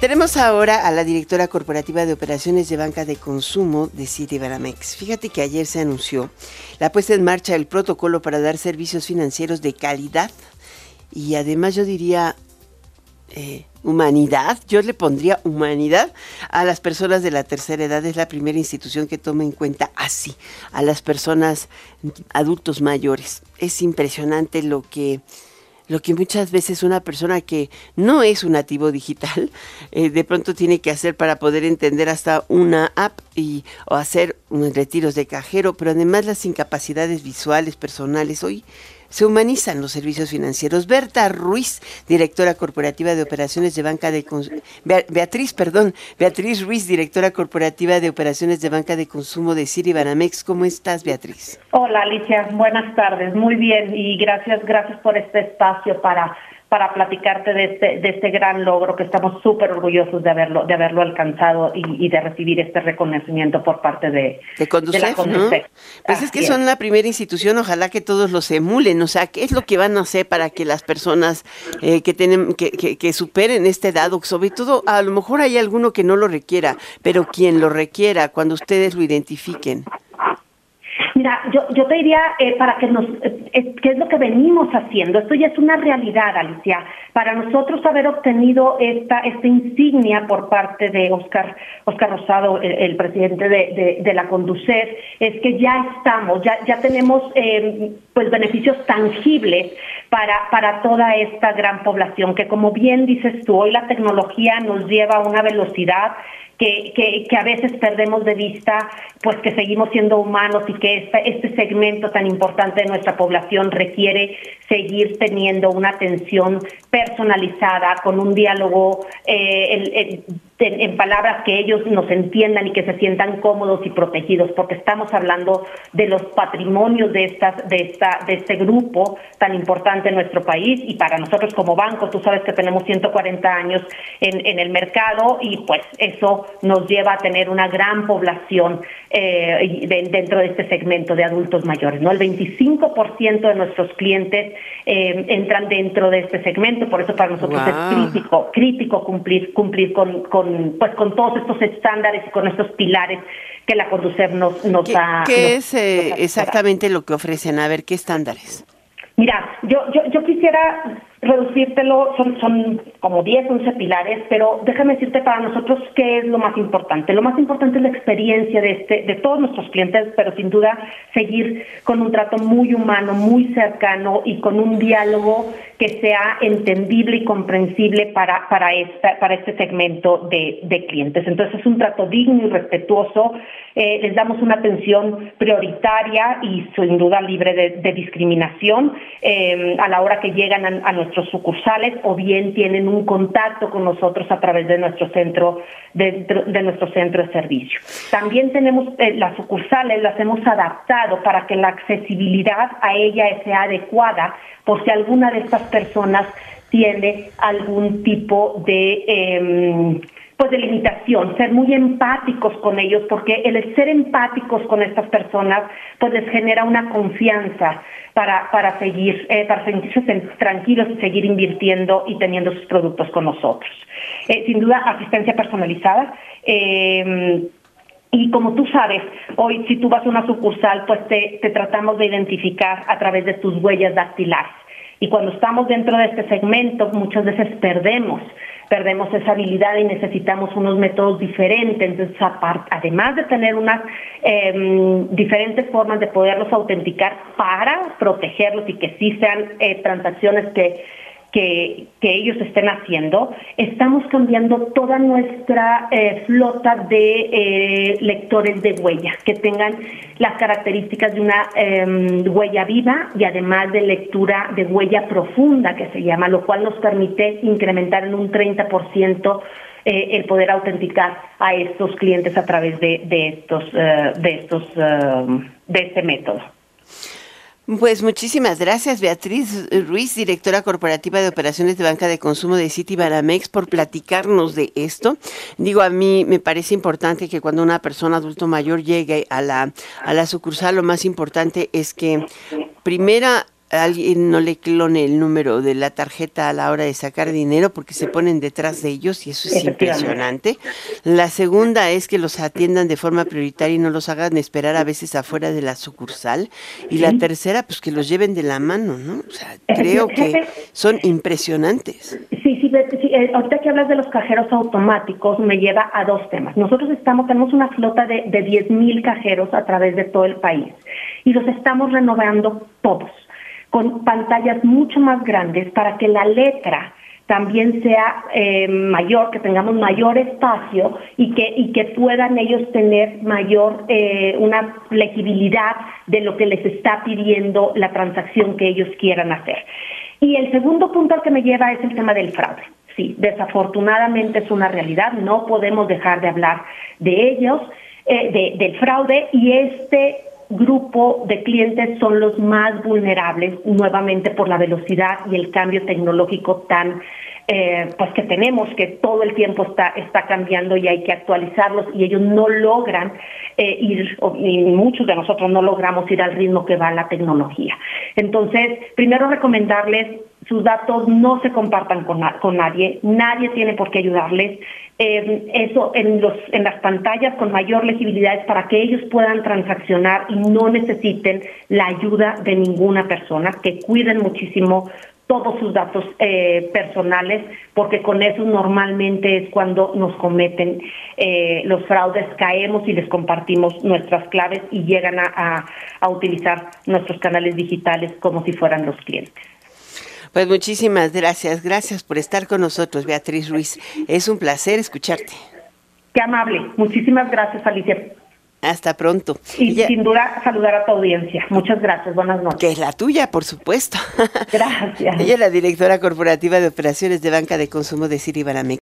Tenemos ahora a la directora corporativa de operaciones de banca de consumo de Citibanamex. Fíjate que ayer se anunció la puesta en marcha del protocolo para dar servicios financieros de calidad y además yo diría eh, humanidad, yo le pondría humanidad a las personas de la tercera edad. Es la primera institución que toma en cuenta así a las personas adultos mayores. Es impresionante lo que lo que muchas veces una persona que no es un nativo digital eh, de pronto tiene que hacer para poder entender hasta una app y o hacer unos retiros de cajero, pero además las incapacidades visuales personales hoy se humanizan los servicios financieros. Berta Ruiz, directora corporativa de operaciones de banca de Beatriz, perdón, Beatriz Ruiz, directora corporativa de operaciones de banca de consumo de Banamex. ¿Cómo estás, Beatriz? Hola, Alicia. Buenas tardes. Muy bien y gracias, gracias por este espacio para para platicarte de este, de este gran logro que estamos súper orgullosos de haberlo, de haberlo alcanzado y, de recibir este reconocimiento por parte de, de, Conducef, Pues es que son la primera institución, ojalá que todos los emulen, o sea, ¿qué es lo que van a hacer para que las personas eh, que, tienen, que, que, que superen este dado, sobre todo, a lo mejor hay alguno que no lo requiera, pero quien lo requiera, cuando ustedes lo identifiquen? Mira, yo, yo te diría eh, para que nos, eh, ¿qué es lo que venimos haciendo? Esto ya es una realidad, Alicia. Para nosotros haber obtenido esta, esta insignia por parte de Oscar, Oscar Rosado, el, presidente de, de, la Conducef, es que ya estamos, ya, ya tenemos eh, pues beneficios tangibles para, para toda esta gran población, que como bien dices tú, hoy la tecnología nos lleva a una velocidad que, que, que, a veces perdemos de vista, pues que seguimos siendo humanos y que este, segmento tan importante de nuestra población requiere seguir teniendo una atención personalizada, con un diálogo eh, en, palabras que ellos nos entiendan y que se sientan cómodos y protegidos, porque estamos hablando de los patrimonios de estas, de esta, de este grupo tan importante en nuestro país y para nosotros como banco, tú sabes que tenemos 140 años en, en el mercado y pues eso nos lleva a tener una gran población eh, dentro de este segmento de adultos mayores, ¿no? El 25% de nuestros clientes eh, entran dentro de este segmento, por eso para nosotros es crítico, crítico cumplir, cumplir con, con, pues con todos estos estándares y con estos pilares que la Conducef nos, nos ¿Qué, ha. ¿Qué es eh, exactamente lo que ofrecen? A ver, ¿qué estándares? Mira, yo, yo, yo quisiera reducírtelo, son, son como 10, 11 pilares, pero déjame decirte para nosotros qué es lo más importante. Lo más importante es la experiencia de, este, de todos nuestros clientes, pero sin duda seguir con un trato muy humano, muy cercano y con un diálogo que sea entendible y comprensible para, para, esta, para este segmento de, de clientes. Entonces es un trato digno y respetuoso, eh, les damos una atención prioritaria y sin duda libre de, discriminación eh, a la hora que llegan a, a nuestros sucursales o bien tienen un contacto con nosotros a través de nuestro centro de, de nuestro centro de servicio. También tenemos eh, las sucursales, las hemos adaptado para que la accesibilidad a ella sea adecuada por si alguna de estas personas tiene algún tipo de eh, pues de limitación, ser muy empáticos con ellos, porque el ser empáticos con estas personas, pues les genera una confianza para, para seguir, eh, para sentirse tranquilos y seguir invirtiendo y teniendo sus productos con nosotros. Eh, sin duda, asistencia personalizada. Eh, y como tú sabes, hoy si tú vas a una sucursal, pues te, te tratamos de identificar a través de tus huellas dactilares. Y cuando estamos dentro de este segmento, muchas veces perdemos perdemos esa habilidad y necesitamos unos métodos diferentes. Entonces, además de tener unas em, diferentes formas de poderlos autenticar para protegerlos y que sí sean eh, transacciones que que, ellos estén haciendo, estamos cambiando toda nuestra eh, flota de eh, lectores de huella, que tengan las características de una em, huella viva y además de lectura de huella profunda, que se llama, lo cual nos permite incrementar en un 30% eh, el poder autenticar a estos clientes a través de, de estos, de estos, de este método. Pues muchísimas gracias, Beatriz Ruiz, directora corporativa de operaciones de banca de consumo de City Baramex, por platicarnos de esto. Digo, a mí me parece importante que cuando una persona adulto mayor llegue a la, a la sucursal, lo más importante es que primera alguien no le clone el número de la tarjeta a la hora de sacar dinero porque se ponen detrás de ellos y eso es impresionante. La segunda es que los atiendan de forma prioritaria y no los hagan esperar a veces afuera de la sucursal. Y la tercera, pues que los lleven de la mano, ¿no? O sea, creo que son impresionantes. Sí, sí, sí, eh, ahorita que hablas de los cajeros automáticos me lleva a dos temas. Nosotros estamos, tenemos una flota de, de 10.000 cajeros a través de todo el país y los estamos renovando todos con pantallas mucho más grandes para que la letra también sea eh, mayor, que tengamos mayor espacio y que, y que puedan ellos tener mayor, eh, una legibilidad de lo que les está pidiendo la transacción que ellos quieran hacer. Y el segundo punto al que me lleva es el tema del fraude. Sí, desafortunadamente es una realidad, no podemos dejar de hablar de ellos, eh, del fraude y este grupo de clientes son los más vulnerables nuevamente por la velocidad y el cambio tecnológico tan eh, pues que tenemos que todo el tiempo está está cambiando y hay que actualizarlos y ellos no logran eh, ir y muchos de nosotros no logramos ir al ritmo que va la tecnología. Entonces primero recomendarles sus datos no se compartan con, con nadie nadie tiene por qué ayudarles. Eh, eso en, los, en las pantallas con mayor legibilidad para que ellos puedan transaccionar y no necesiten la ayuda de ninguna persona, que cuiden muchísimo todos sus datos eh, personales, porque con eso normalmente es cuando nos cometen eh, los fraudes, caemos y les compartimos nuestras claves y llegan a, a utilizar nuestros canales digitales como si fueran los clientes. Pues muchísimas gracias, gracias por estar con nosotros, Beatriz Ruiz. Es un placer escucharte. Qué amable, muchísimas gracias, Alicia. Hasta pronto. Y sin duda saludar a tu audiencia. Muchas gracias, buenas noches. Que es la tuya, por supuesto. Gracias. Ella es la directora corporativa de operaciones de banca de consumo de Banamex.